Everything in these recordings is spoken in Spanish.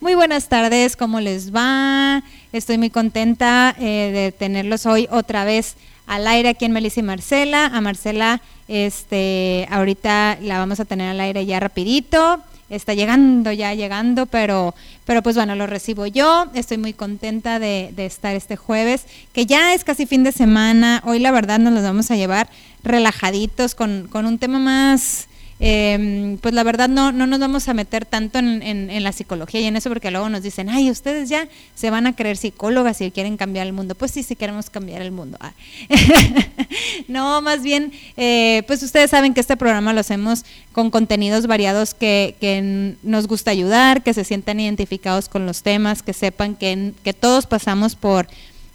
Muy buenas tardes, ¿cómo les va? Estoy muy contenta eh, de tenerlos hoy otra vez al aire aquí en Melissa y Marcela. A Marcela, este, ahorita la vamos a tener al aire ya rapidito. Está llegando, ya llegando, pero, pero pues bueno, lo recibo yo. Estoy muy contenta de, de estar este jueves, que ya es casi fin de semana. Hoy la verdad nos los vamos a llevar relajaditos con, con un tema más eh, pues la verdad no, no nos vamos a meter tanto en, en, la psicología y en eso porque luego nos dicen, ay, ustedes ya se van a creer psicólogas y quieren cambiar el mundo. Pues sí, sí queremos cambiar el mundo. Ah. no, más bien, eh, pues ustedes saben que este programa lo hacemos con contenidos variados que, que nos gusta ayudar, que se sientan identificados con los temas, que sepan que, que todos pasamos por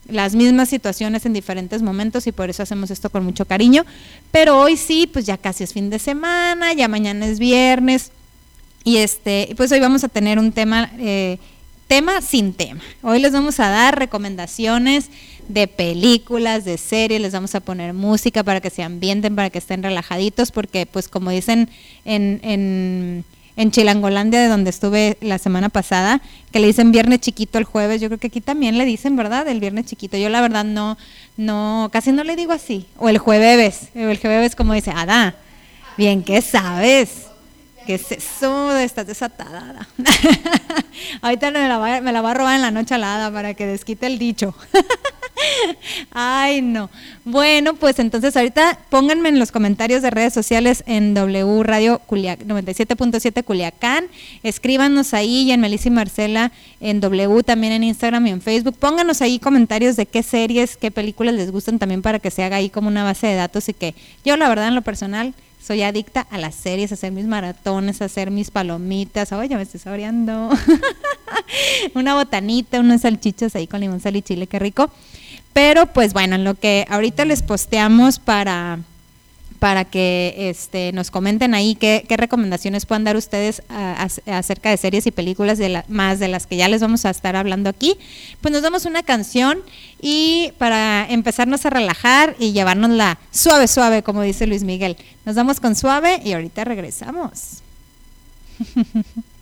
las mismas situaciones en diferentes momentos y por eso hacemos esto con mucho cariño. Pero hoy sí, pues ya casi es fin de semana, ya mañana es viernes y este, pues hoy vamos a tener un tema, eh, tema sin tema. Hoy les vamos a dar recomendaciones de películas, de series, les vamos a poner música para que se ambienten, para que estén relajaditos, porque pues como dicen en, en en Chilangolandia, de donde estuve la semana pasada, que le dicen viernes chiquito el jueves. Yo creo que aquí también le dicen, ¿verdad? El viernes chiquito. Yo la verdad no, no, casi no le digo así. O el jueves, el jueves como dice, Ada, bien, ¿qué sabes? ¿Qué es eso? Estás desatada. Ahorita me la, va, la a robar en la noche alada para que desquite el dicho. Ay, no. Bueno, pues entonces ahorita pónganme en los comentarios de redes sociales en W Radio 97.7 Culiacán. Escríbanos ahí y en Melissa y Marcela en W también en Instagram y en Facebook. Pónganos ahí comentarios de qué series, qué películas les gustan también para que se haga ahí como una base de datos y que yo la verdad en lo personal soy adicta a las series, a hacer mis maratones, a hacer mis palomitas. Oye, me estoy saboreando. una botanita, unas salchichas ahí con limón, sal y chile, qué rico. Pero pues bueno, en lo que ahorita les posteamos para para que este, nos comenten ahí qué, recomendaciones puedan dar ustedes acerca de series y películas más de las que ya les vamos a estar hablando aquí. Pues nos damos una canción y para empezarnos a relajar y llevárnosla suave, suave, como dice Luis Miguel. Nos damos con suave y ahorita regresamos.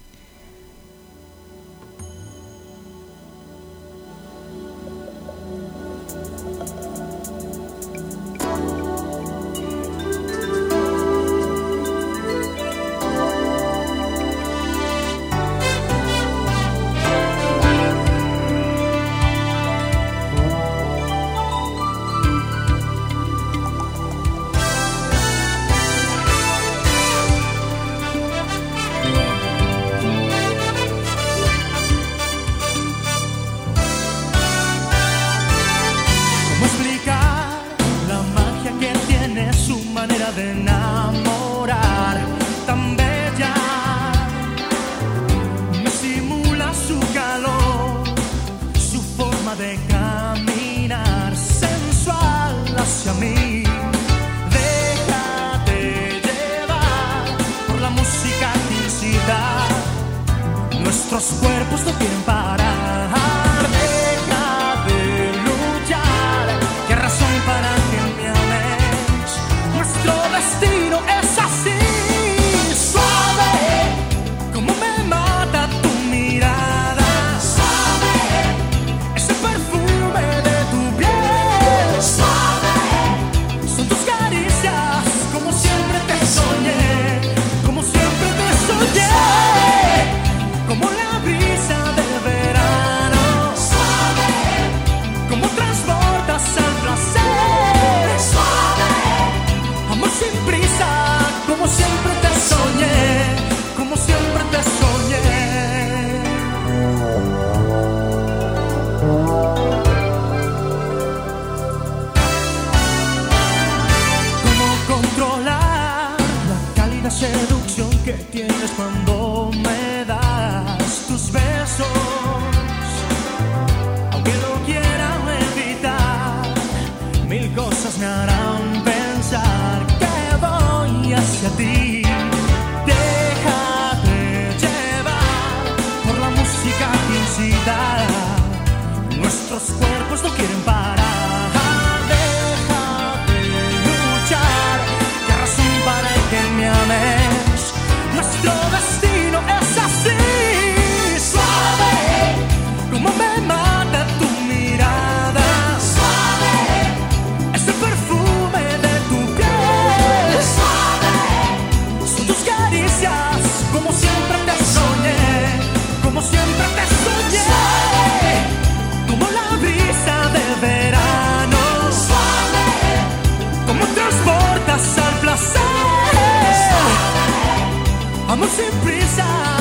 side.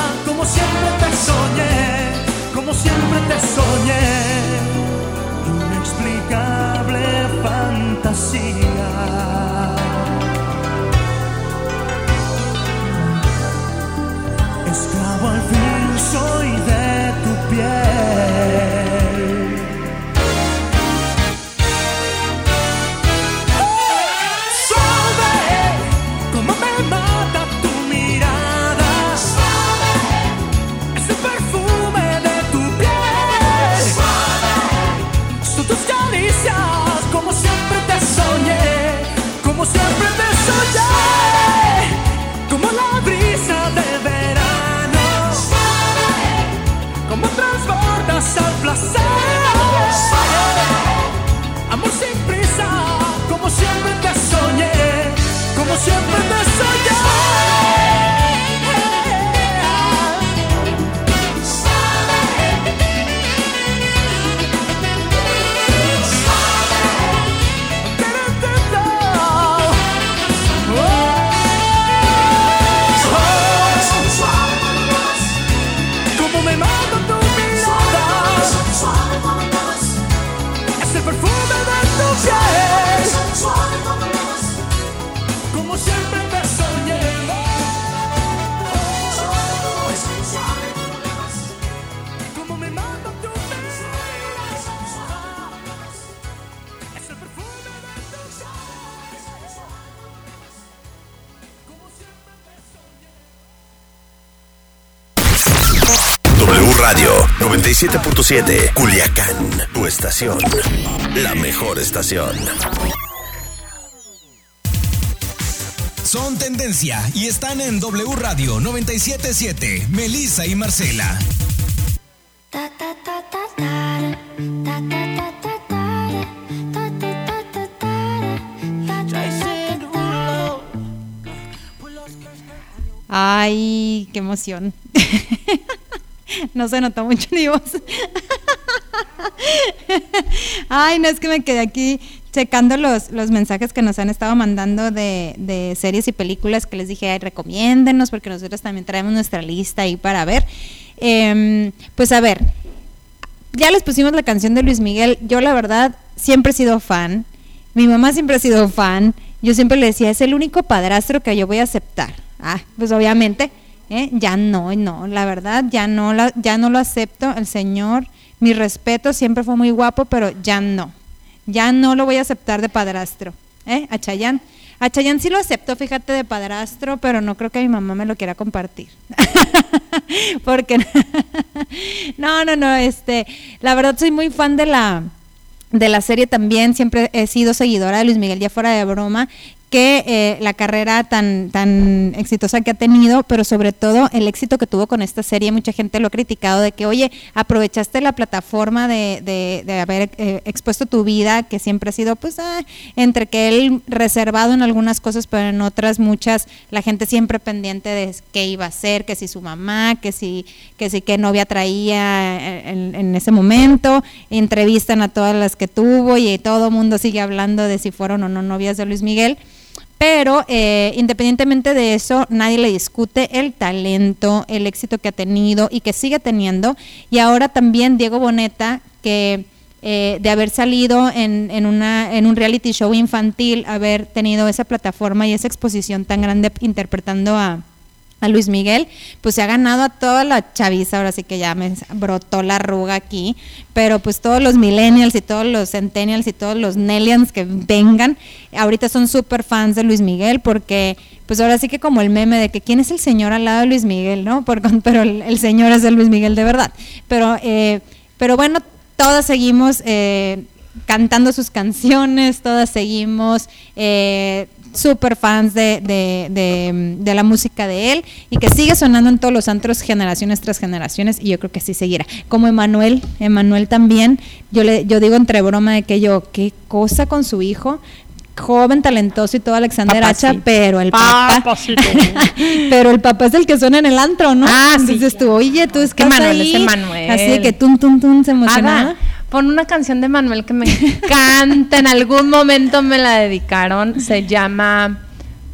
Siempre te soñé, 97.7. Culiacán, tu estación. La mejor estación. Son tendencia y están en W Radio 977. Melissa y Marcela. Ay, qué emoción. no se notó mucho ni voz. Ay, no es que me quedé aquí checando los, los mensajes que nos han estado mandando de, de series y películas que les dije, ay, recomiéndenos, porque nosotros también traemos nuestra lista ahí para ver. Em, pues a ver, ya les pusimos la canción de Luis Miguel. Yo la verdad siempre he sido fan. Mi mamá siempre ha sido fan. Yo siempre le decía, es el único padrastro que yo voy a aceptar. Ah, pues obviamente, ¿eh? ya no, no, la verdad, ya no, la, ya no lo acepto. El señor, mi respeto, siempre fue muy guapo, pero ya no. Ya no lo voy a aceptar de padrastro. ¿eh? A Chayán. A Chayán sí lo acepto, fíjate, de padrastro, pero no creo que mi mamá me lo quiera compartir. Porque no, no, no, este, la verdad soy muy fan de la de la serie también, siempre he sido seguidora de Luis Miguel, ya fuera de broma, que eh, la carrera tan, tan exitosa que ha tenido, pero sobre todo el éxito que tuvo con esta serie, mucha gente lo ha criticado de que, oye, aprovechaste la plataforma de, de, de haber eh, expuesto tu vida, que siempre ha sido, pues, ah, entre que él reservado en algunas cosas, pero en otras muchas, la gente siempre pendiente de qué iba a hacer, que si su mamá, que si, que si qué novia traía en, en ese momento, entrevistan a todas las que tuvo y todo el mundo sigue hablando de si fueron o no novias de Luis Miguel. Pero eh, independientemente de eso, nadie le discute el talento, el éxito que ha tenido y que sigue teniendo. Y ahora también Diego Boneta, que eh, de haber salido en, en, una, en un reality show infantil, haber tenido esa plataforma y esa exposición tan grande interpretando a, a Luis Miguel, pues se ha ganado a toda la chaviza, ahora sí que ya me brotó la arruga aquí, pero pues todos los millennials y todos los centennials y todos los nellians que vengan, ahorita son súper fans de Luis Miguel porque pues ahora sí que como el meme de que quién es el señor al lado de Luis Miguel, ¿no? Pero el, el señor es de Luis Miguel de verdad. Pero, eh, pero bueno, todas seguimos eh, cantando sus canciones, todas seguimos eh, super fans de, de- de- de la música de él y que sigue sonando en todos los antros generaciones tras generaciones y yo creo que así seguirá. Como Emanuel, Emanuel también, yo le yo digo entre broma de que yo, qué cosa con su hijo, joven, talentoso y todo Alexander Papacito. Hacha, pero el papá, Papacito. pero el papá es el que suena en el antro, ¿no? Ah, sí, Entonces tú, oye, tú estás Manuel es ahí, Emanuel. así de que tun, tun, tun, se emocionaba. Ada, pon una canción de Manuel que me encanta. En algún momento me la dedicaron. Se llama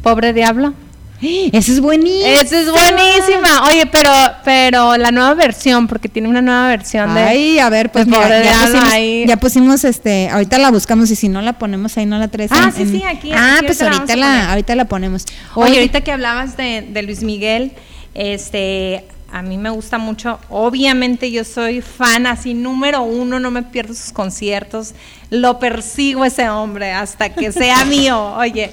Pobre Diablo. Esa es buenísima. Esa es buenísima. Oye, pero, pero la nueva versión, porque tiene una nueva versión de. Ay, a ver, pues mira, Pobre ya, Diablo pusimos, ahí. ya pusimos, este, ahorita la buscamos y si no la ponemos ahí no la traes. Ah, en- sí, en- sí, aquí- Ah, aquí pues ahorita la ahorita la, poner. ahorita la ponemos. Oye, ahorita que hablabas de, de Luis Miguel, este, a mí me gusta mucho. Obviamente yo soy fan así número uno, no me pierdo sus conciertos. Lo persigo ese hombre hasta que sea mío, oye.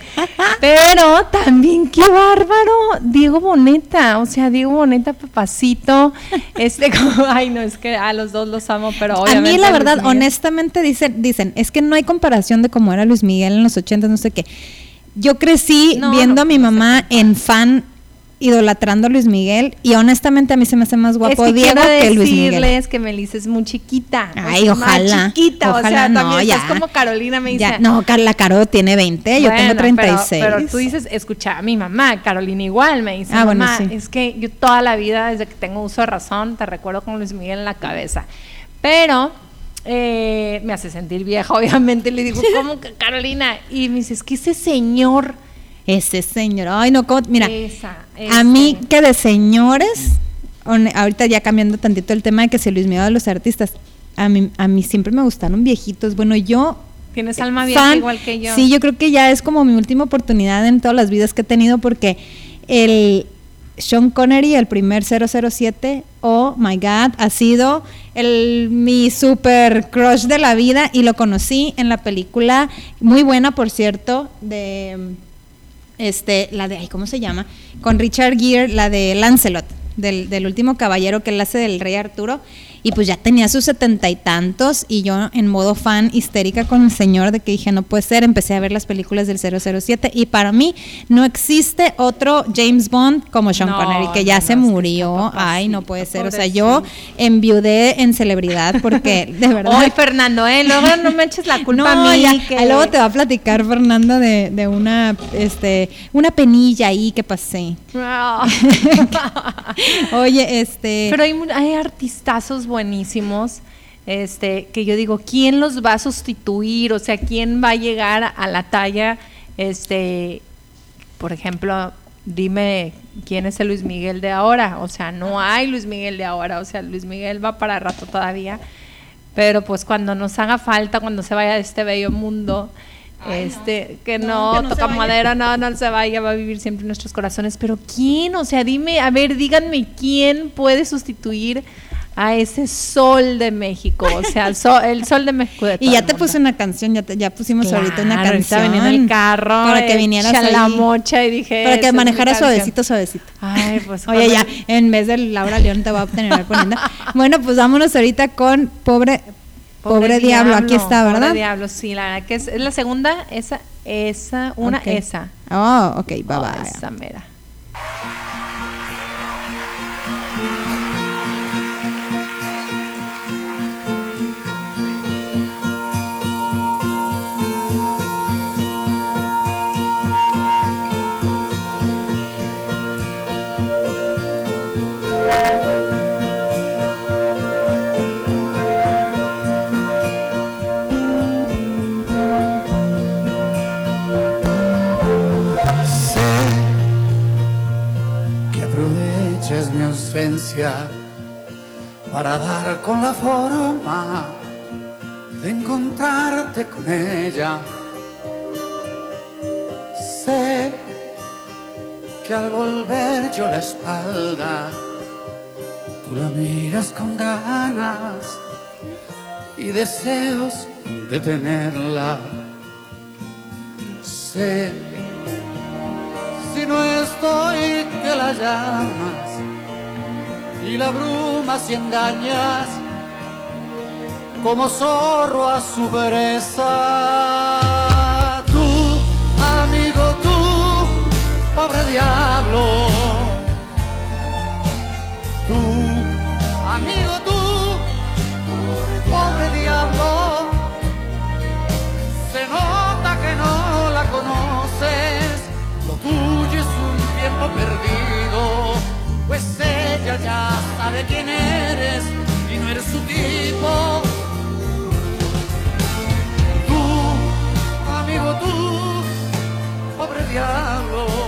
Pero también qué bárbaro, Diego Boneta, o sea, Diego Boneta, papacito, este, como, ay no, es que a los dos los amo, pero a obviamente. mí la verdad, honestamente dicen, dicen, es que no hay comparación de cómo era Luis Miguel en los 80, no sé qué. Yo crecí No, viendo no, a mi mamá en fan idolatrando a Luis Miguel y honestamente a mí se me hace más guapo es que Diego que Luis Miguel. decirles que Melissa es muy chiquita. o Ay, más ojalá. chiquita, o ojalá sea, no, también ya. estás como Carolina me dice. Ya, no, Carla Caro tiene 20, yo tengo Bueno, 36. Pero, pero tú dices, escucha a mi mamá, Carolina igual, me dice, Ah, bueno, mamá, sí. es que yo toda la vida, desde que tengo uso de razón, te recuerdo con Luis Miguel en la cabeza. Pero eh, me hace sentir vieja, obviamente, y le digo, ¿cómo que Carolina? Y me dice, es que ese señor... Ese señor, ay no, ¿cómo? mira, Esa, a mí que de señores, ahorita ya cambiando tantito el tema de que si Luis Miguel de los artistas, a mí, a mí siempre me gustaron viejitos, bueno, yo... Tienes alma vieja fan, igual que yo. Sí, yo creo que ya es como mi última oportunidad en todas las vidas que he tenido porque el Sean Connery, el primer 007, oh my God, ha sido el, mi super crush de la vida y lo conocí en la película, muy buena por cierto, de este, la de, ay, ¿cómo se llama? Con Richard Gere, la de Lancelot, del, del último caballero que él hace del rey Arturo. Y pues ya tenía sus setenta y tantos y yo en modo fan histérica con el señor de que dije no puede ser, empecé a ver las películas del 007 y para mí no existe otro James Bond como Sean No, Connery que ya no, se no, murió, ay no puede ser, o sea yo enviudé en celebridad porque de verdad Oye, Fernando, eh, luego no me eches la culpa a mí. ya, que- luego te va a platicar Fernanda de, de una este una penilla ahí que pasé. Oye, este Pero hay, hay artistazos buenísimos. Este, que yo digo, ¿quién los va a sustituir? O sea, ¿quién va a llegar a la talla? Este, por ejemplo, dime quién es el Luis Miguel de ahora. O sea, no hay Luis Miguel de ahora. O sea, Luis Miguel va para rato todavía. Pero pues cuando nos haga falta, cuando se vaya de este bello mundo, este, que no, que no toca madera, no, no se vaya, va a vivir siempre en nuestros corazones. Pero ¿quién? O sea, dime, a ver, díganme quién puede sustituir a ese sol de México. O sea, el sol, el sol de México. de y ya te puse una canción, ya, te- ya pusimos ahorita una ahorita canción. venía en el carro. para que vinieras echa la mocha y dije. para "Esa que manejara canción". suavecito, suavecito. Ay, pues. Oye, ya, en vez de Laura León te voy a tener poniendo. Bueno, pues vámonos ahorita con Pobre Pobre, diablo. aquí está, Pobre ¿verdad? diablo, sí, la verdad que es, es la segunda, esa, esa, una, esa. Oh, ok, bye Oh, bye. Esa mera. Para dar con la forma de encontrarte con ella. Sé que al volver yo la espalda, tú la miras con ganas y deseos de tenerla. Sé, si no estoy, que la llamas y la brumas y engañas como zorro a su presa. Tú, amigo, tú, pobre diablo. Tú, amigo, tú, pobre diablo. Se nota que no la conoces, lo tuyo es un tiempo perdido, pues ella ya sabe quién eres y no eres su tipo. Tú, amigo, tú, pobre diablo.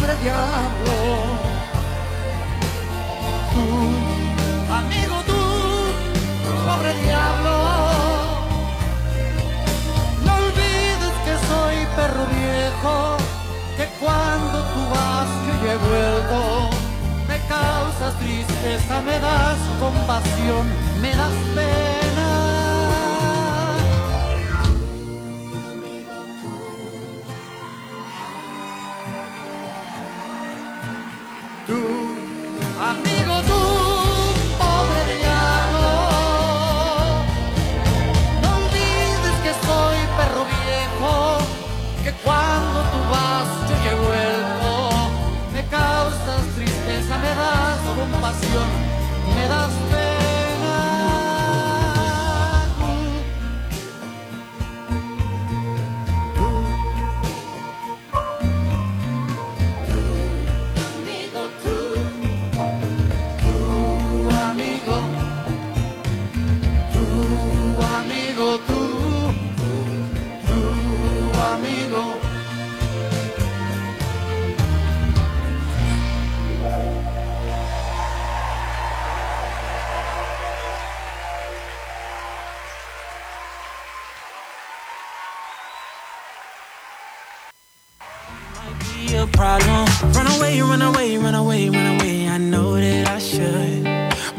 pobre diablo. Tú, amigo, tú, pobre diablo. No olvides que soy perro viejo, que cuando tú vas yo ya he vuelto. Me causas tristeza, me das compasión, me das pena.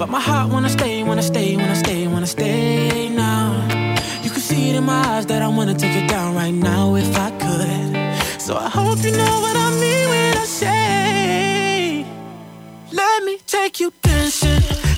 But my heart wanna stay, wanna stay, wanna stay, wanna stay now. You can see it in my eyes that I wanna take it down right now if I could. So I hope you know what I mean when I say, Let me take you dancing.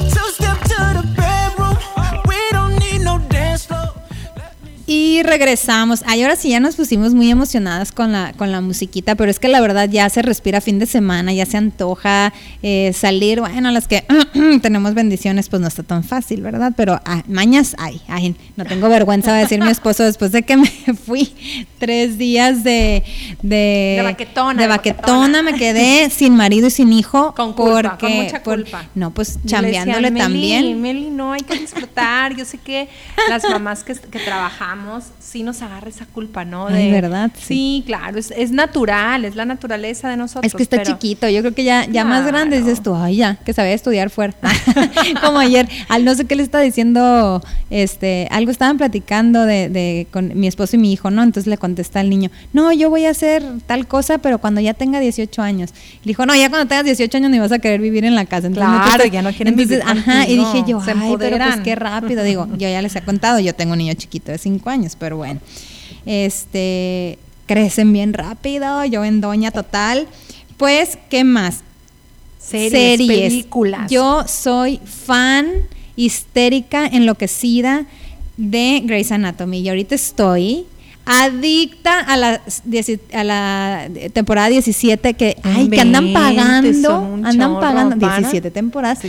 Y regresamos. Ay, ahora sí ya nos pusimos muy emocionadas con la, con la musiquita, pero es que la verdad ya se respira fin de semana, ya se antoja eh, salir. Bueno, las que tenemos bendiciones, pues no está tan fácil, ¿verdad? Pero ah, mañas hay. Ay, no tengo vergüenza de decir mi esposo después de que me fui tres días de... De, De baquetona, De baquetona, me quedé sin marido y sin hijo. Con culpa, porque, con mucha por- culpa. no, pues chambeándole decían, "Meli, también. Meli, no, hay que disfrutar. Yo sé que las mamás que, que trabajamos sí nos agarra esa culpa, ¿no? Ay, ¿verdad? Sí, claro, es, es natural, es la naturaleza de nosotros. Es que está pero- chiquito, yo creo que ya, ya más grande dices tú, ay ya, que sabía estudiar fuera. Como ayer, al no sé qué le está diciendo, este, algo estaban platicando de, de con mi esposo y mi hijo, ¿no? Entonces le contesta al niño, no, yo voy a hacer tal cosa, pero cuando ya tenga 18 años. Le dijo, no, ya cuando tengas 18 años ni vas a querer vivir en la casa. Entonces, Claro, ya no quieren entonces, vivir Ajá, y dije yo, ay, pero pues empoderan". qué rápido. Digo, yo ya les he contado, yo tengo un niño chiquito de 5 años, pero bueno. Este, crecen bien rápido, yo en doña total. Pues, ¿qué más? Series, películas. Yo soy fan histérica, enloquecida de Grey's Anatomy. Y ahorita estoy adicta a la, a la temporada 17 que, ay, que andan pagando, andan pagando pana. 17 temporadas.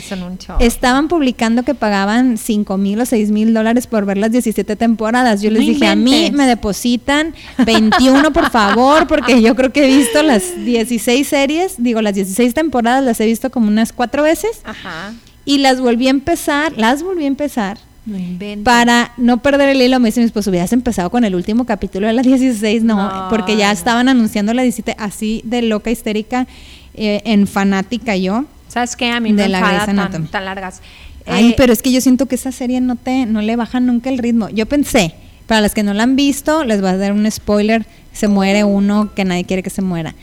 Estaban publicando que pagaban 5 mil o 6 mil dólares por ver las 17 temporadas. Yo les No dije, a mí me depositan 21, por favor, porque yo creo que he visto las 16 series, digo, las 16 temporadas las he visto como unas cuatro veces Ajá. y las volví a empezar, las volví a empezar No para no perder el hilo, me dice mi esposo, hubieras empezado con el último capítulo de la 16, no, No, porque ya estaban anunciando la 17, así de loca, histérica, eh, en fanática yo. ¿Sabes qué? A mí de me la Grey's Anatomy. tan, tan largas. Ay, Eh, pero es que yo siento que esa serie no te, no le baja nunca el ritmo. Yo pensé, para las que no la han visto, les voy a dar un spoiler, se muere uno que nadie quiere que se muera.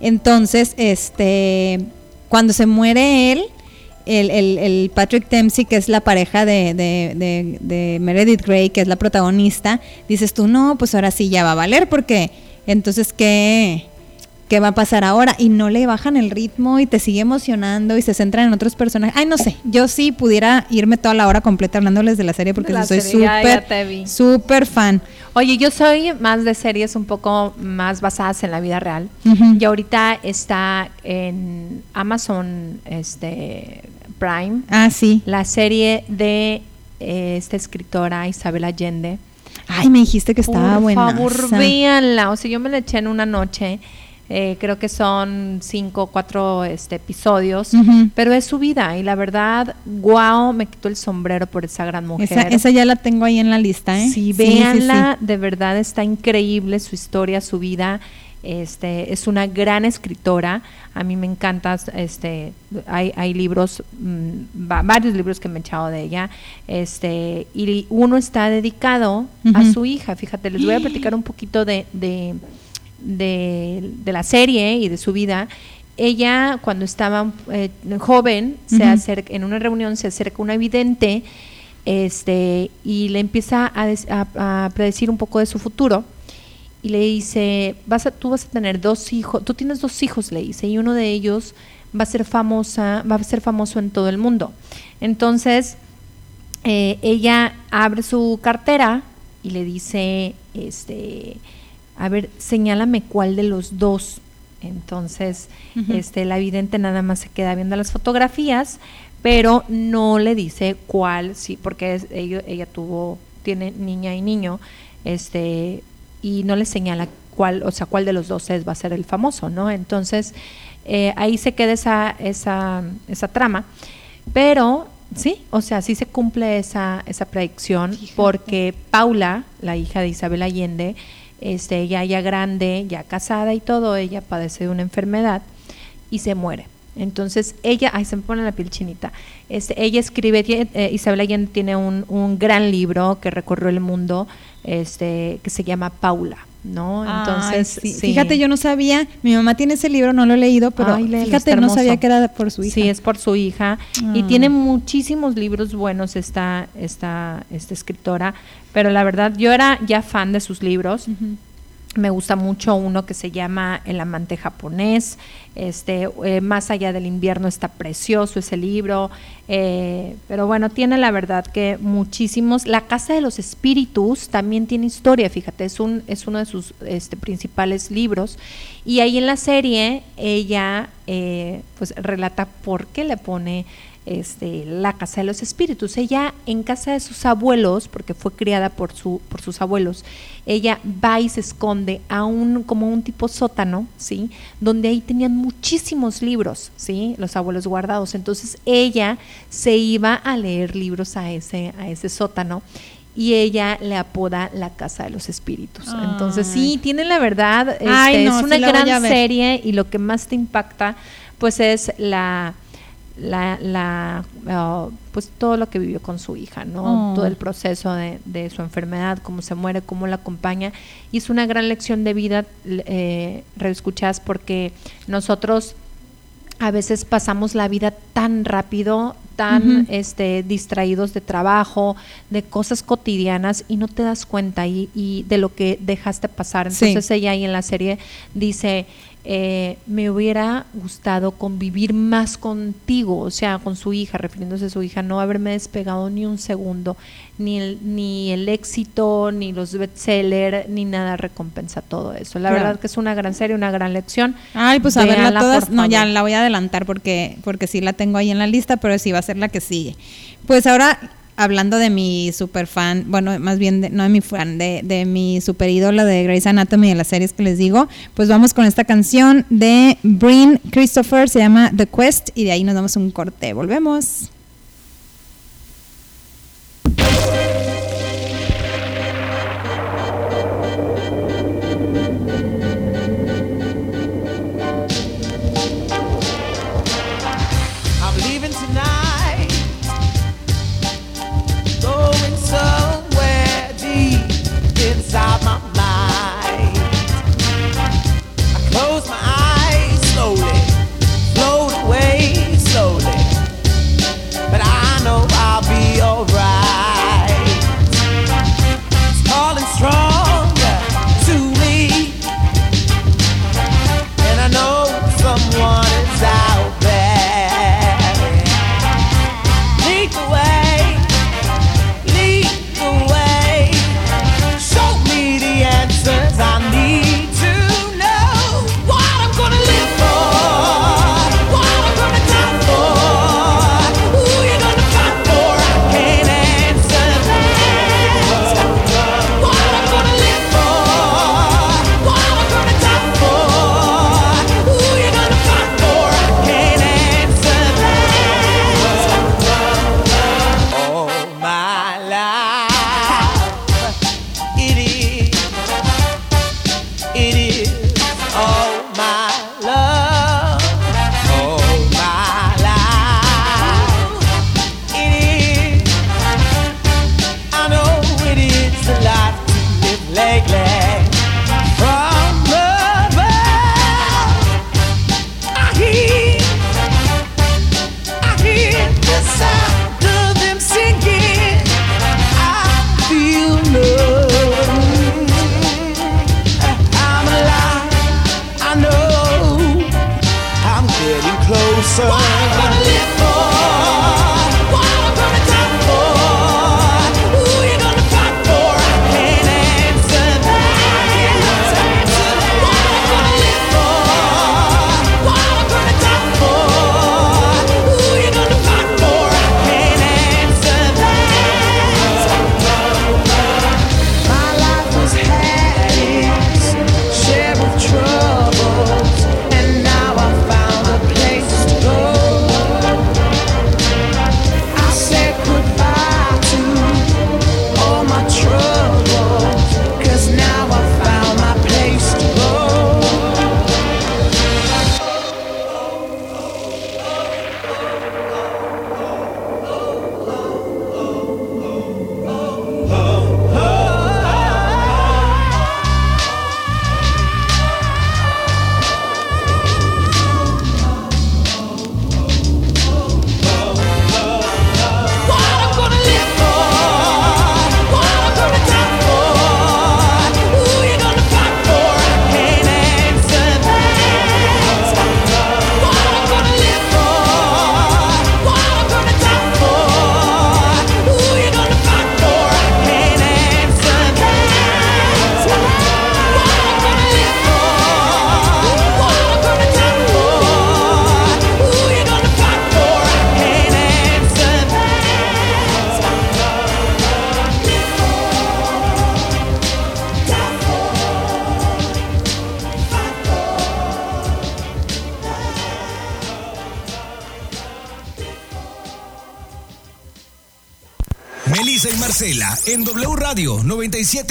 Entonces, este, cuando se muere él, el, el- el Patrick Dempsey, que es la pareja de, de- de- de Meredith Grey, que es la protagonista, dices tú, no, pues ahora sí ya va a valer, porque entonces, ¿qué? ¿Qué va a pasar ahora? Y no le bajan el ritmo y te sigue emocionando y se centran en otros personajes. Ay, no sé, yo sí pudiera irme toda la hora completa hablándoles de la serie porque la soy súper, súper fan. Oye, yo soy más de series un poco más basadas en la vida real. Y ahorita está en Amazon este, Prime Ah, sí. la serie de eh, esta escritora Isabel Allende. Ay, me dijiste que estaba Por buena. favor, véanla. O sea, yo me la eché en una noche. Eh, creo que son cinco o cuatro este, episodios. Pero es su vida. Y la verdad, wow, me quitó el sombrero por esa gran mujer. Esa, esa ya la tengo ahí en la lista, ¿eh? Sí, véanla, de verdad está increíble su historia, su vida. Este, es una gran escritora. A mí me encanta, este, hay, hay libros, mm, va- varios libros que me he echado de ella. Este, y uno está dedicado a su hija. Fíjate, les voy a platicar un poquito de, de, de- de la serie y de su vida. Ella, cuando estaba eh, joven, se acerca, en una reunión se acerca una vidente este, y le empieza a, des- a- a predecir un poco de su futuro y le dice, vas a, tú vas a tener dos hijos, tú tienes dos hijos, le dice, y uno de ellos va a ser famosa, va a ser famoso en todo el mundo. Entonces, eh, ella abre su cartera y le dice, este, a ver, señálame cuál de los dos. Entonces, este, la vidente nada más se queda viendo las fotografías, pero no le dice cuál, sí, porque es- ella, ella tuvo, tiene niña y niño, este, y no le señala cuál, o sea, cuál de los dos es, va a ser el famoso, ¿no? Entonces, eh, ahí se queda esa, esa, esa trama. Pero sí, o sea, sí se cumple esa, esa predicción porque Paula, la hija de Isabel Allende, este, ella ya grande, ya casada y todo, ella padece de una enfermedad y se muere. Entonces ella, ay, se me pone la piel chinita. Este, ella escribe, eh, Isabel Allende tiene un, un gran libro que recorrió el mundo, este, que se llama Paula, ¿no? Entonces, Ay, sí. sí. fíjate, yo no sabía, mi mamá tiene ese libro, no lo he leído, pero Ay, léelo, fíjate, no sabía que era por su hija. Sí, es por su hija. Y Ah. tiene muchísimos libros buenos esta, esta, esta escritora. Pero la verdad, yo era ya fan de sus libros. Me gusta mucho uno que se llama El amante japonés. Este, eh, Más allá del invierno está precioso ese libro. eh, pero bueno, tiene la verdad que muchísimos. La Casa de los Espíritus también tiene historia, fíjate, es, un, es uno de sus este, principales libros. Y ahí en la serie ella eh, pues relata por qué le pone este, la casa de los espíritus. Ella en casa de sus abuelos, porque fue criada por, su, por sus abuelos, ella va y se esconde a un, como un tipo sótano, ¿sí? Donde ahí tenían muchísimos libros, ¿sí? Los abuelos guardados. Entonces ella se iba a leer libros a ese, a ese sótano y ella le apoda la casa de los espíritus. Entonces sí, tiene la verdad, este, Ay, no, es una sí gran serie y lo que más te impacta pues es la la, la ah, pues todo lo que vivió con su hija, ¿no? Oh. Todo el proceso de, de su enfermedad, cómo se muere, cómo la acompaña. Y es una gran lección de vida, eh, reescuchas, porque nosotros a veces pasamos la vida tan rápido, Ujú. este, distraídos de trabajo, de cosas cotidianas y no te das cuenta y, y de lo que dejaste pasar. Sí. Entonces ella ahí en la serie dice, eh, me hubiera gustado convivir más contigo, o sea, con su hija, refiriéndose a su hija, no haberme despegado ni un segundo, ni el, ni el éxito, ni los bestsellers, ni nada recompensa todo eso. La Claro. verdad que es una gran serie, una gran lección. Ay, pues a verla Véanla, todas. No, ya la voy a adelantar porque, porque sí la tengo ahí en la lista, pero sí va a ser la que sigue. Pues ahora, hablando de mi super fan, bueno, más bien, de- no de mi fan, de, de mi super ídolo de Grey's Anatomy, de las series que les digo, pues vamos con esta canción de Breen Christopher, se llama The Quest, y de ahí nos damos un corte. Volvemos.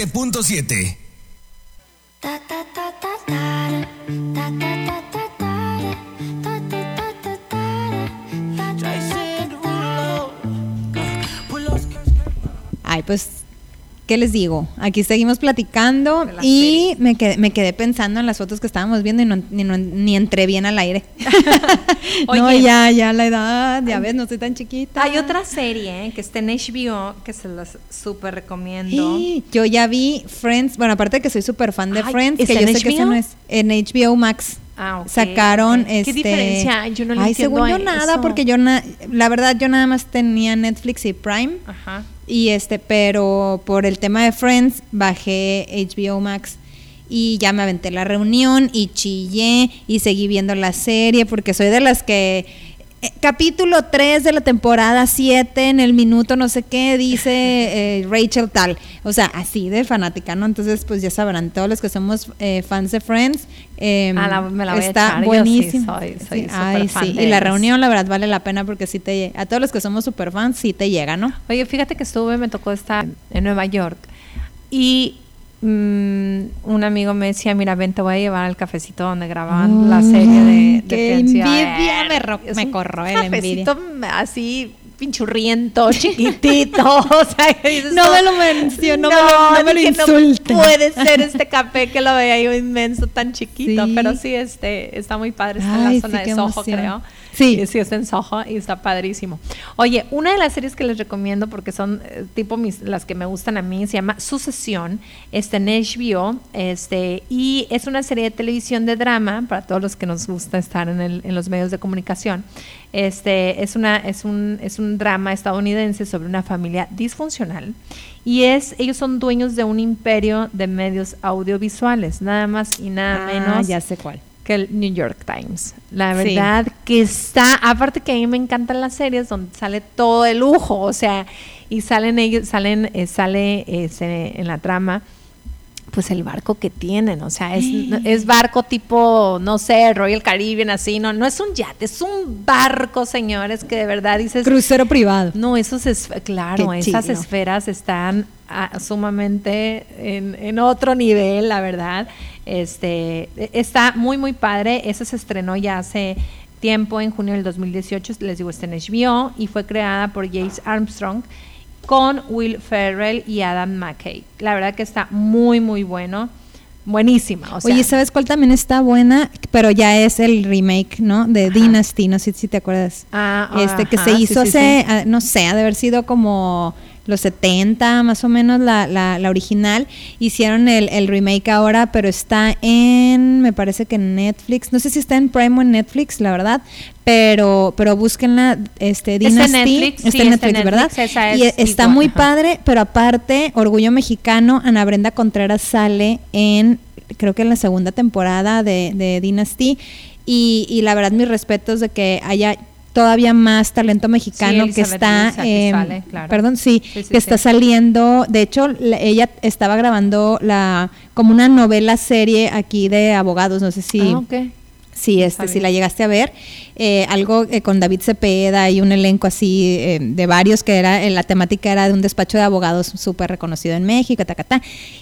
7.7. ¿qué les digo? Aquí seguimos platicando y me quedé, me quedé pensando en las fotos que estábamos viendo y no, ni, no- ni entré bien al aire. no, ya, ya la edad, ya ves, no estoy tan chiquita. Hay otra serie ¿eh? que está en HBO que se las súper recomiendo. Sí, Yo ya vi Friends, bueno, aparte de que soy súper fan de Ay, Friends, ¿está que yo sé que HBO? no es en HBO Max. Ah, ok, Sacaron ok. ¿Qué este diferencia? Yo no le Ay, entiendo según yo nada eso. porque yo na- la verdad yo nada más tenía Netflix y Prime. Ajá. Y este, pero por el tema de Friends bajé HBO Max y ya me aventé la reunión y chillé y seguí viendo la serie porque soy de las que eh, capítulo 3 de la temporada 7 en el minuto no sé qué dice eh, Rachel tal, o sea, así de fanática, ¿no? Entonces, pues ya sabrán todos los que somos eh, fans de Friends, eh, Ah, la- me la voy a está echar, yo sí buenísimo. soy- soy ay, fan sí, de y la reunión la verdad vale la pena porque sí te a todos los que somos super fans sí te llega, ¿no? Oye, fíjate que estuve, me tocó estar en Nueva York y mm, un amigo me decía, mira, ven, te voy a llevar al cafecito donde grababan la serie de, de qué Friends". Y yo, envidia, "A me ro- me corroe la envidia. cafecito así pinchurriento, chiquitito, o sea, dices No me lo menciono, no me lo- no me lo dije, insulten". puede ser este café que lo veía yo inmenso, tan chiquito, Sí. pero sí, este, está muy padre, está en la zona sí, de Soho, emoción. creo. Sí. Sí, está en Soho y está padrísimo. Oye, una de las series que les recomiendo, porque son eh, tipo mis, las que me gustan a mí, se llama Sucesión, está en HBO, este, y es una serie de televisión de drama, para todos los que nos gusta estar en, el- en los medios de comunicación. Este, es, una, es, un, es un drama estadounidense sobre una familia disfuncional y es, ellos son dueños de un imperio de medios audiovisuales, nada más y nada menos Ah, ya sé cuál. Que el New York Times. La Sí. verdad que está, aparte que a mí me encantan las series donde sale todo el lujo, o sea, y salen ellos, salen, eh, sale ese, en la trama, pues el barco que tienen, o sea, es, es barco tipo, no sé, Royal Caribbean, así, no, no es un yate, es un barco, señores, que de verdad dices, Crucero privado. no, esos es claro, Qué esas esferas están ah, sumamente en, en otro nivel, la verdad. Este e- está muy muy padre. Esa se estrenó ya hace tiempo, en junio del 2018, les digo, está en HBO y fue creada por Jace Armstrong con Will Ferrell y Adam McKay. La verdad que está muy muy bueno, buenísima. O sea, Oye, ¿sabes cuál también está buena? Pero ya es el remake, ¿no? De Dynasty, no sé si te acuerdas. Ah, este que se hizo sí, hace, sí. ah, no sé, ha de haber sido como los 70 más o menos la, la, la original. Hicieron el, el remake ahora, pero está en, me parece que en Netflix. No sé si está en Prime o en Netflix, la verdad. Pero, pero búsquenla, este, Está en Dynasty. Netflix, está sí, en está Netflix, ¿verdad? Y es está igual, muy ajá. padre, pero aparte, Orgullo Mexicano, Ana Brenda Contreras sale en, creo que en la segunda temporada de, de Dynasty. Y, y la verdad, mis respetos de que haya todavía más talento mexicano que está, sale, claro. perdón, sí, Sí, sí, que está saliendo. De hecho, la- ella estaba grabando la como una novela serie aquí de abogados. No sé si, Ah, ok. Sí, este, si la llegaste a ver, eh, algo eh, con David Cepeda y un elenco así eh, de varios que era, la temática era de un despacho de abogados súper reconocido en México, ta,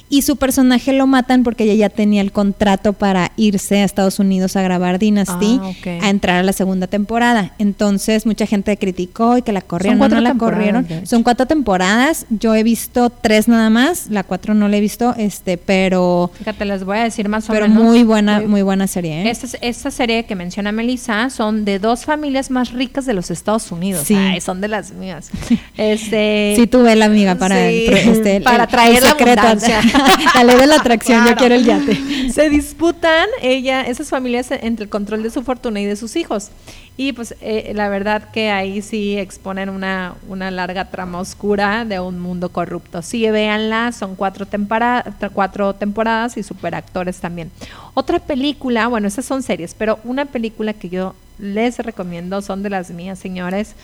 y su personaje lo matan porque ella ya tenía el contrato para irse a Estados Unidos a grabar Dynasty, Ah, a entrar a la segunda temporada. Entonces mucha gente criticó y que la corrieron, no, la corrieron. Son cuatro temporadas, yo he visto tres nada más, la cuatro no la he visto, este, pero, Fíjate, les voy a decir más o pero menos. muy buena, muy buena serie. ¿eh? Esta, esta serie que menciona Melissa son de dos familias más ricas de los Estados Unidos. Sí. Ay, son de las mías. Este, Sí, tuve la amiga para, Sí, el este, el- para el traer la secreto. abundancia. la ley de la atracción, yo quiero el yate. Se disputan ella, esas familias entre el control de su fortuna y de sus hijos. Y pues eh, la verdad que ahí sí exponen una, una larga trama oscura de un mundo corrupto. Sí, véanla, son cuatro, cuatro temporadas y superactores también. Otra película, bueno, esas son series, pero una película que yo les recomiendo, son de las mías, señores,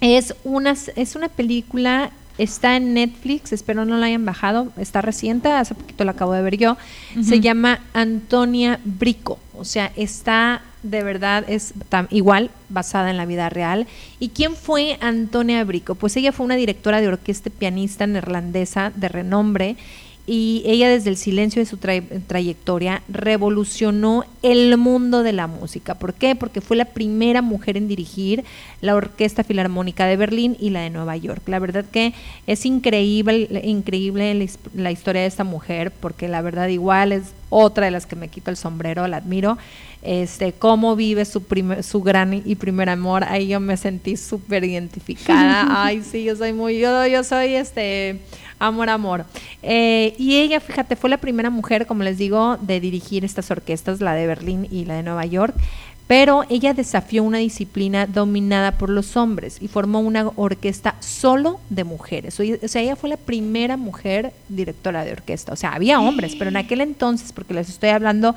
es una, es una película, está en Netflix, espero no la hayan bajado, está reciente, hace poquito la acabo de ver yo. Se llama Antonia Brico, o sea, está de verdad es igual basada en la vida real. ¿Y quién fue Antonia Brico? Pues ella fue una directora de orquesta y pianista neerlandesa de renombre y ella desde el silencio de su tray- trayectoria revolucionó el mundo de la música. ¿Por qué? Porque fue la primera mujer en dirigir la Orquesta Filarmónica de Berlín y la de Nueva York. La verdad que es increíble, increíble la historia de esta mujer, porque la verdad igual es otra de las que me quito el sombrero, la admiro. Este, cómo vive su primer, su gran y primer amor, ahí yo me sentí súper identificada. Ay, sí, yo soy muy, yo, yo soy este amor, amor. Eh, y ella, fíjate, fue la primera mujer, como les digo, de dirigir estas orquestas, la de Berlín y la de Nueva York. Pero ella desafió una disciplina dominada por los hombres y formó una orquesta solo de mujeres. O sea, ella fue la primera mujer directora de orquesta. O sea, había hombres, pero en aquel entonces, porque les estoy hablando,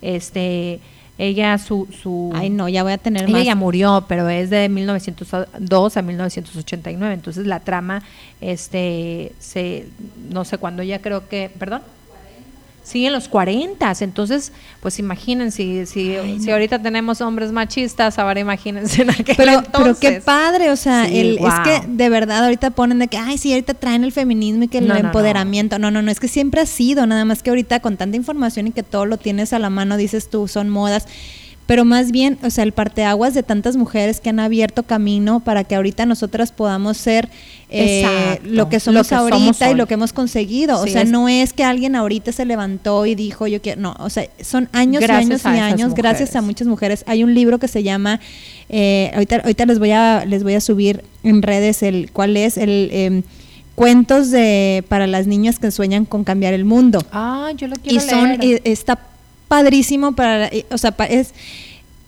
este, ella su, su Ay, no, ya voy a tener ella más. ya murió, pero es de 1902 a 1989. Entonces la trama, este, se, no sé cuándo ya creo que, perdón. Sí, en los 40. Entonces, pues imagínense, si, si, si ahorita tenemos hombres machistas, ahora imagínense en aquel Pero, entonces. pero qué padre, o sea, Sí, el, es que de verdad ahorita ponen de que, ay, sí, ahorita traen el feminismo y que el No, no, no. empoderamiento. No, no, no, es que siempre ha sido, nada más que ahorita con tanta información y que todo lo tienes a la mano, dices tú, son modas. Pero más bien, o sea, el parteaguas de tantas mujeres que han abierto camino para que ahorita nosotras podamos ser eh, lo que somos lo que somos ahorita y lo que hemos conseguido. o sea, es- no es que alguien ahorita se levantó y dijo, yo quiero, no, o sea, son años y años y años, gracias a muchas mujeres. Hay un libro que se llama, eh, ahorita, ahorita les voy a les voy a subir en redes el cuál es el em, cuentos de para las niñas que sueñan con cambiar el mundo Ah, yo lo quiero y son leer. y está padrísimo para y- o sea es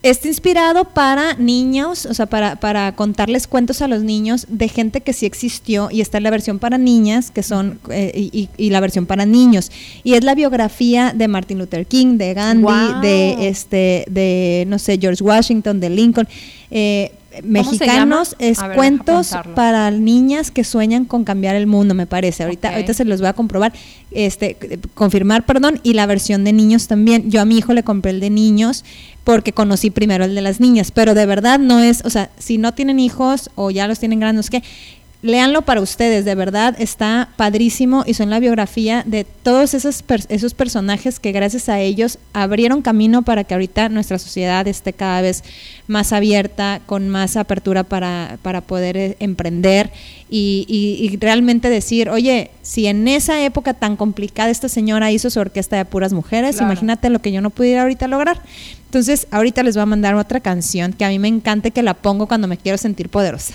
Está inspirado para niños, o sea, para, para contarles cuentos a los niños de gente que sí existió y está la versión para niñas, que son, eh, y, y- la versión para niños. Y es la biografía de Martin Luther King, de Gandhi, de, este, de, no sé, George Washington, de Lincoln. Eh, mexicanos es ver, cuentos para niñas que sueñan con cambiar el mundo, me parece. Ahorita, ahorita se los voy a comprobar, este, eh, confirmar, perdón, y la versión de niños también. Yo a mi hijo le compré el de niños porque conocí primero el de las niñas, pero de verdad no es, o sea, si no tienen hijos o ya los tienen grandes, que léanlo para ustedes, de verdad está padrísimo y son la biografía de todos esos, per- esos personajes que gracias a ellos abrieron camino para que ahorita nuestra sociedad esté cada vez más abierta, con más apertura para, para poder eh, emprender y, y- y realmente decir, oye, si en esa época tan complicada esta señora hizo su orquesta de puras mujeres, Claro. imagínate lo que yo no pudiera ahorita lograr. Entonces, ahorita les voy a mandar otra canción que a mí me encanta que la pongo cuando me quiero sentir poderosa.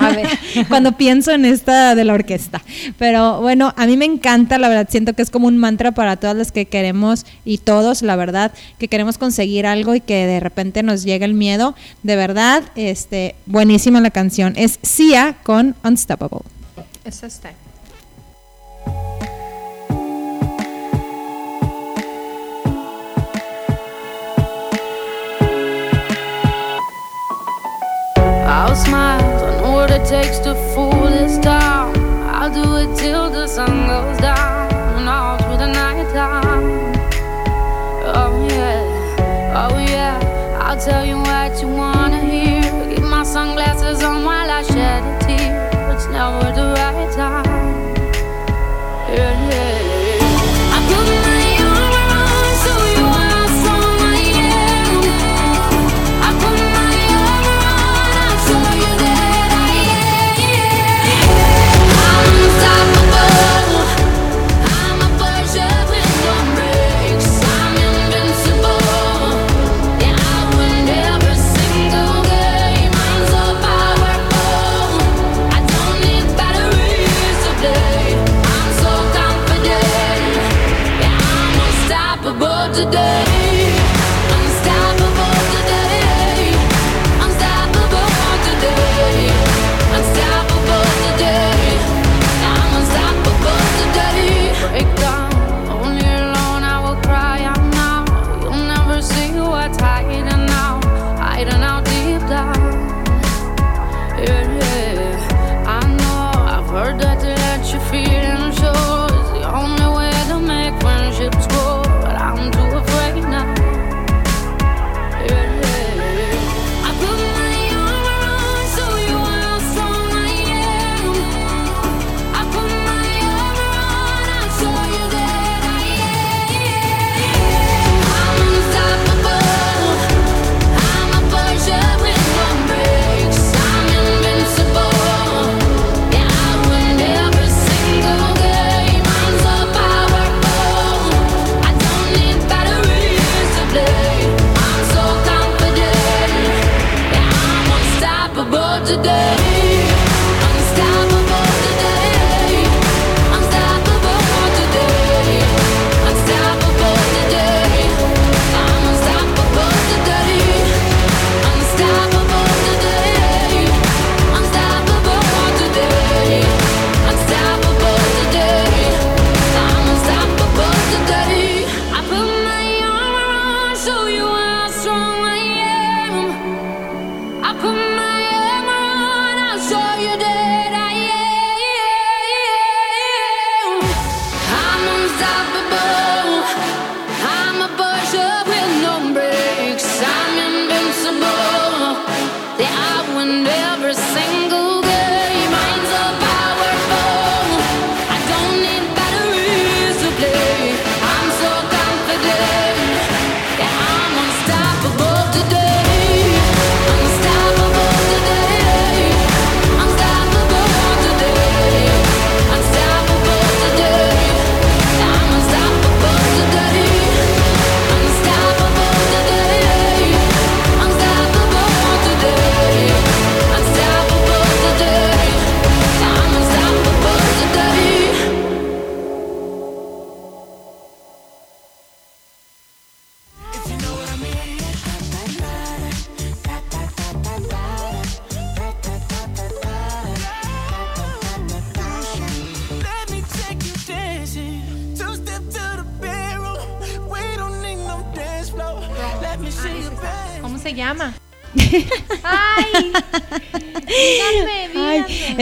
A ver. cuando pienso en esta de la orquesta. Pero bueno, a mí me encanta, la verdad, siento que es como un mantra para todas las que queremos y todos, la verdad, que queremos conseguir algo y que de repente nos llega el miedo. De verdad, este, buenísima la canción. Es Sia con Unstoppable. Es este.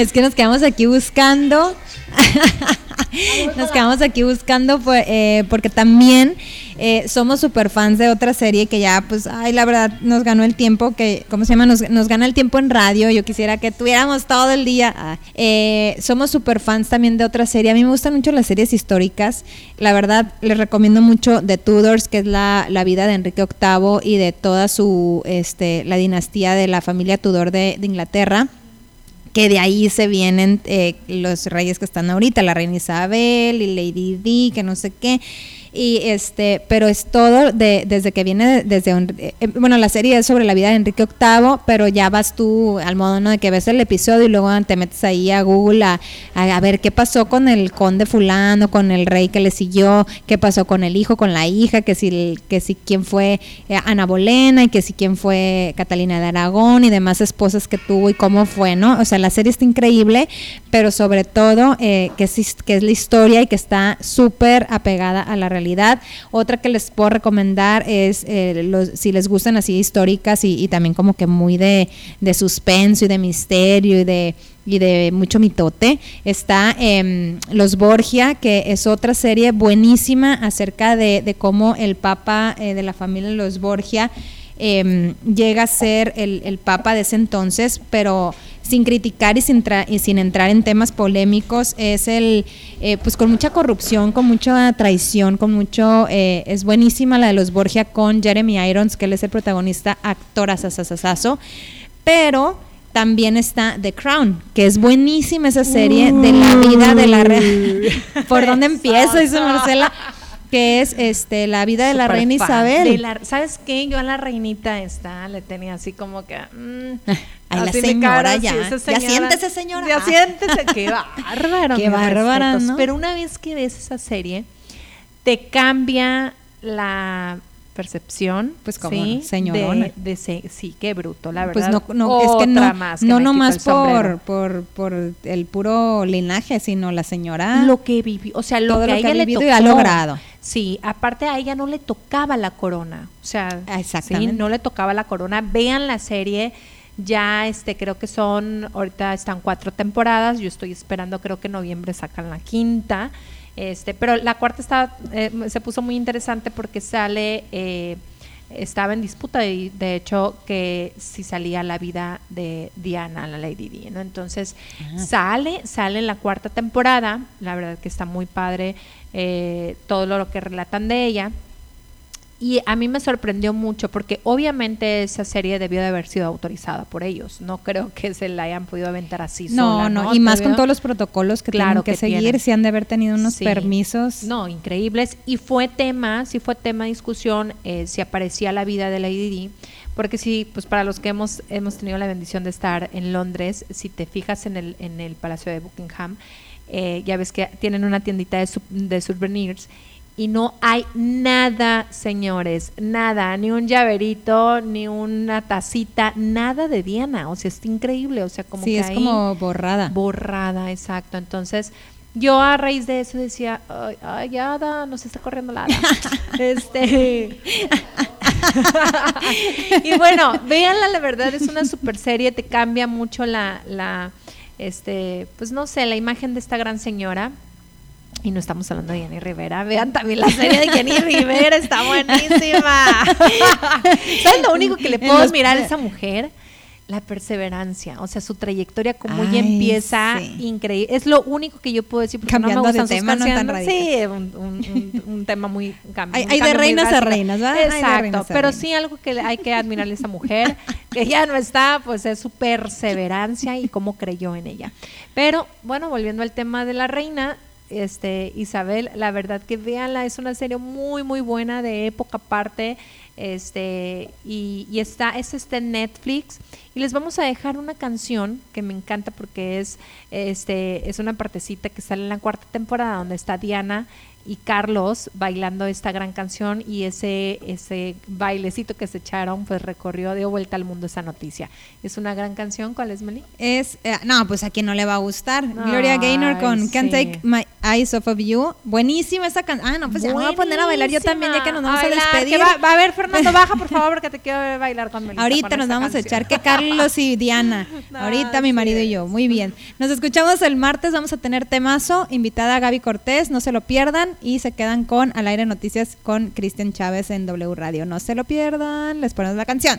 Es que nos quedamos aquí buscando. nos quedamos aquí buscando pues, porque también eh, somos super fans de otra serie que ya, pues, ay, la verdad nos ganó el tiempo, que, ¿cómo se llama? Nos, nos gana el tiempo en radio. Yo quisiera que tuviéramos todo el día. Ah, eh, somos super fans también de otra serie. A mí me gustan mucho las series históricas. La verdad, les recomiendo mucho The Tudors, que es la, vida de Enrique VIII y de toda su, este, la dinastía de la familia Tudor de Inglaterra que de ahí se vienen eh, los reyes que están ahorita, la reina Isabel y Lady Di, que no sé qué. Y este, pero es todo de, desde que viene de- desde un- eh, bueno, la serie es sobre la vida de Enrique VIII, pero ya vas tú al modo ¿no? de que ves el episodio y luego te metes ahí a Google a, a, ver qué pasó con el conde fulano, con el rey que le siguió, qué pasó con el hijo, con la hija, que si que si quién fue eh, Ana Bolena y que si quién fue Catalina de Aragón y demás esposas que tuvo y cómo fue, ¿no? O sea, la serie está increíble, pero sobre todo eh, que, es, que es la historia y que está súper apegada a la realidad. Otra que les puedo recomendar es, eh, los, si les gustan así históricas y, también como que muy de, de suspenso y de misterio y de y de mucho mitote. Está em, Los Borgia, que es otra serie buenísima acerca de, de cómo el papa eh, de la familia Los Borgia em, llega a ser el, el papa de ese entonces, pero sin criticar y sin, tra- y sin entrar en temas polémicos, es el, eh, pues con mucha corrupción, con mucha traición, con mucho, eh, es buenísima la de los Borgia con Jeremy Irons, que él es el protagonista, actor asasasasazo, pero también está The Crown, que es buenísima esa serie de la vida de la reina. ¿Por dónde empiezo? Dice Marcela. Que es este la vida de la reina fan. Isabel. De la- ¿Sabes qué? Yo a la reinita esta le tenía así como que. mm, Ay, la así mi señora cara, ya. sí, esa Ya siéntese, señora. Ya siéntese. Qué bárbaro. Qué respetos. ¿no? Pero una vez que ves esa serie, te cambia la percepción. Pues como ¿sí? señorona. De, de se- sí, qué bruto, la Pues verdad. no, no es que Otra no, más no nomás por, por, por el puro linaje, sino la señora. lo que vivió, o sea, lo que lo a ella ha le tocó. y ha logrado. Sí, aparte a ella no le tocaba la corona, o sea, Ah, exactamente. sí, no le tocaba la corona. Vean la serie, ya este creo que son, ahorita están cuatro temporadas, yo estoy esperando, creo que en noviembre sacan la quinta, este, pero la cuarta está, eh, se puso muy interesante porque sale, eh, estaba en disputa y de hecho que si salía la vida de Diana, la Lady Di, ¿no? Entonces sale, sale en la cuarta temporada, la verdad que está muy padre eh, todo lo que relatan de ella. Y a mí me sorprendió mucho porque obviamente esa serie debió de haber sido autorizada por ellos. No creo que se la hayan podido aventar así no, sola, no, ¿no? y más con todos los protocolos que Claro tienen que, que seguir, tienen. si han de haber tenido unos Sí. permisos. No, increíbles. Y fue tema, sí fue tema de discusión eh, si aparecía la vida de Lady Di, porque sí, pues para los que hemos, hemos tenido la bendición de estar en Londres, si te fijas en el, en el Palacio de Buckingham, eh, ya ves que tienen una tiendita de, de souvenirs y no hay nada, señores, nada, ni un llaverito, ni una tacita, nada de Diana. O sea, es increíble, o sea, como sí, que es ahí- como borrada. borrada, exacto. Entonces, yo a raíz de eso decía, ay, ay ya, Ada, nos está corriendo la hada". este. y bueno, véanla, la verdad, es una super serie, te cambia mucho la, la, este, pues no sé, la imagen de esta gran señora. Y no estamos hablando de Jenny Rivera. Vean también la serie de Jenny Rivera, está buenísima. ¿Sabes lo único que le puedo admirar a esa mujer? La perseverancia, o sea, su trayectoria, como ella empieza, sí. increíble. Es lo único que yo puedo decir, porque Cambiando no me de sus tema, no tan canciones. Sí, un, un- un- un tema muy... cam- Hay- de cambio reinas a reinas, ¿verdad? Hay de Exacto, reinas pero reinas. sí algo que hay que admirarle a esa mujer, que ya no está, pues es su perseverancia y cómo creyó en ella. Pero, bueno, volviendo al tema de la reina, este Isabel, la verdad que véanla, es una serie muy, muy buena de época aparte, este, y, y está, es este Netflix, y les vamos a dejar una canción que me encanta porque es, este, es una partecita que sale en la cuarta temporada donde está Diana y Carlos bailando esta gran canción y ese ese bailecito que se echaron pues recorrió dio vuelta al mundo esa noticia es una gran canción ¿cuál es Meli? Es, eh, no, pues a quien no le va a gustar. Gloria Gaynor con Ay, Can't sí. Take My Eyes of You. Buenísima esa canción. Ah, no, pues ya me voy a poner a bailar yo también, ya que nos vamos a, bailar, despedir. va, va a haber Fernando baja por favor porque te quiero ver bailar con Melissa. Ahorita nos vamos a echar que Carlos y Diana. No, Ahorita mi marido y yo. Muy bien. Nos escuchamos el martes. Vamos a tener temazo. Invitada Gaby Cortés. No se lo pierdan. Y se quedan con Al aire noticias con Cristian Chávez en W Radio. No se lo pierdan. Les ponemos la canción.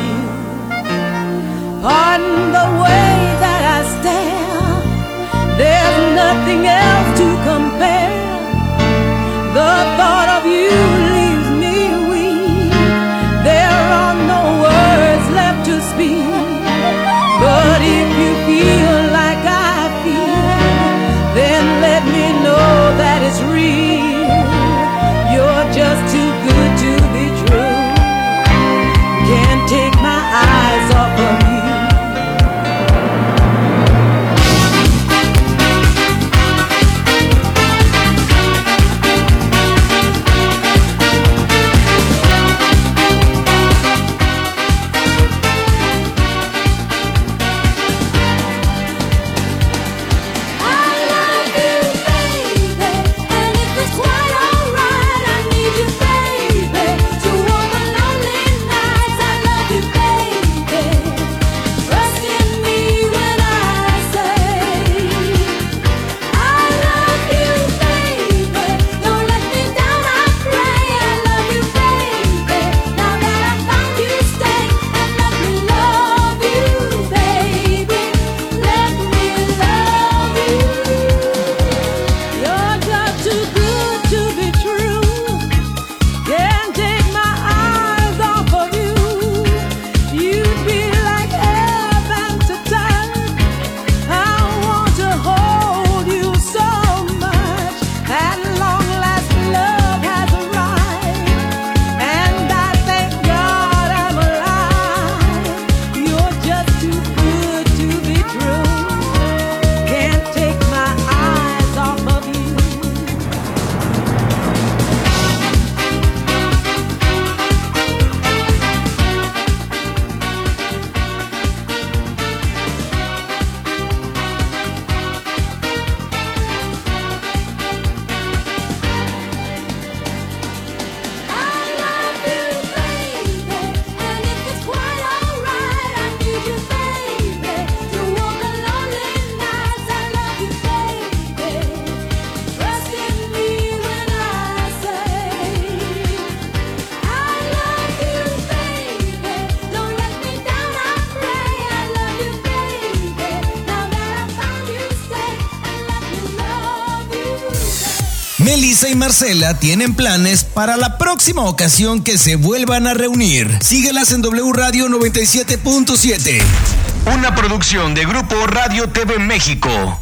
Pardon the way Marcela tienen planes para la próxima ocasión que se vuelvan a reunir. Síguelas en W Radio 97.7. Una producción de Grupo Radio TV México.